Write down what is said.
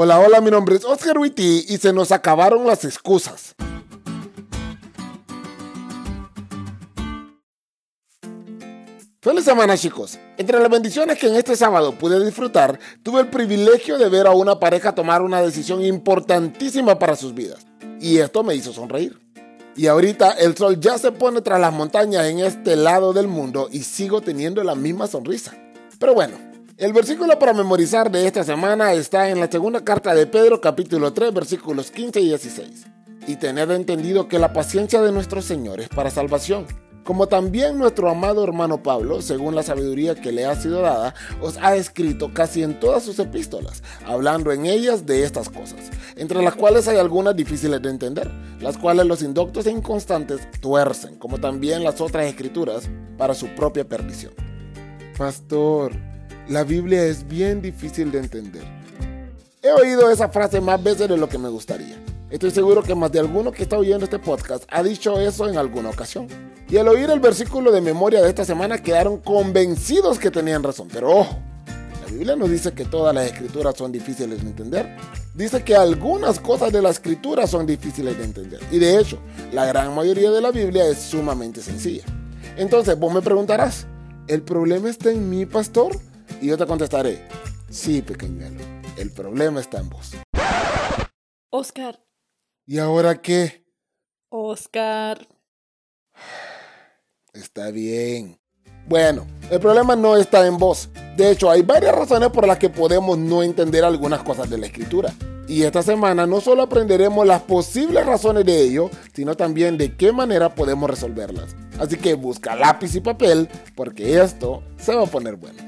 Hola, hola, mi nombre es Oscar Witty y se nos acabaron las excusas. Feliz semana chicos. Entre las bendiciones que en este sábado pude disfrutar, tuve el privilegio de ver a una pareja tomar una decisión importantísima para sus vidas. Y esto me hizo sonreír. Y ahorita el sol ya se pone tras las montañas en este lado del mundo y sigo teniendo la misma sonrisa. Pero bueno, el versículo para memorizar de esta semana está en la segunda carta de Pedro capítulo 3 versículos 15 y 16. Y tened entendido que la paciencia de nuestro Señor es para salvación como también nuestro amado hermano Pablo, según la sabiduría que le ha sido dada, os ha escrito casi en todas sus epístolas, hablando en ellas de estas cosas, entre las cuales hay algunas difíciles de entender, las cuales los indoctos e inconstantes tuercen, como también las otras escrituras, para su propia perdición. Pastor, la Biblia es bien difícil de entender. He oído esa frase más veces de lo que me gustaría. Estoy seguro que más de alguno que está oyendo este podcast ha dicho eso en alguna ocasión. Y al oír el versículo de memoria de esta semana quedaron convencidos que tenían razón. Pero ojo, la Biblia no dice que todas las escrituras son difíciles de entender. Dice que algunas cosas de la escritura son difíciles de entender. Y de hecho, la gran mayoría de la Biblia es sumamente sencilla. Entonces vos me preguntarás, ¿el problema está en mí, pastor? Y yo te contestaré, sí, pequeñuelo, el problema está en vos. Oscar. ¿Y ahora qué? Oscar. Está bien. Bueno, el problema no está en vos. De hecho, hay varias razones por las que podemos no entender algunas cosas de la escritura. Y esta semana no solo aprenderemos las posibles razones de ello, sino también de qué manera podemos resolverlas. Así que busca lápiz y papel, porque esto se va a poner bueno.